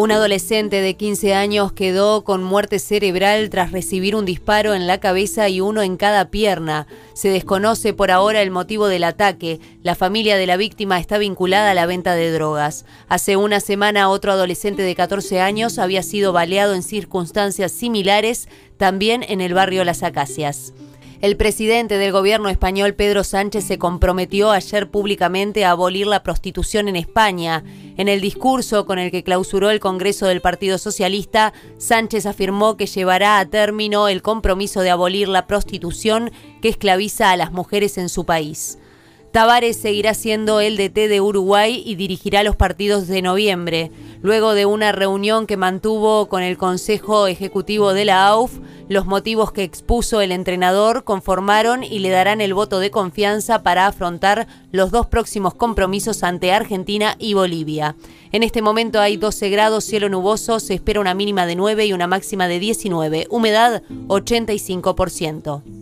Un adolescente de 15 años quedó con muerte cerebral tras recibir un disparo en la cabeza y uno en cada pierna. Se desconoce por ahora el motivo del ataque. La familia de la víctima está vinculada a la venta de drogas. Hace una semana otro adolescente de 14 años había sido baleado en circunstancias similares también en el barrio Las Acacias. El presidente del gobierno español, Pedro Sánchez, se comprometió ayer públicamente a abolir la prostitución en España. En el discurso con el que clausuró el Congreso del Partido Socialista, Sánchez afirmó que llevará a término el compromiso de abolir la prostitución que esclaviza a las mujeres en su país. Tavares seguirá siendo el DT de Uruguay y dirigirá los partidos de noviembre. Luego de una reunión que mantuvo con el Consejo Ejecutivo de la AUF, los motivos que expuso el entrenador conformaron y le darán el voto de confianza para afrontar los dos próximos compromisos ante Argentina y Bolivia. En este momento hay 12 grados, cielo nuboso, se espera una mínima de 9 y una máxima de 19, humedad 85%.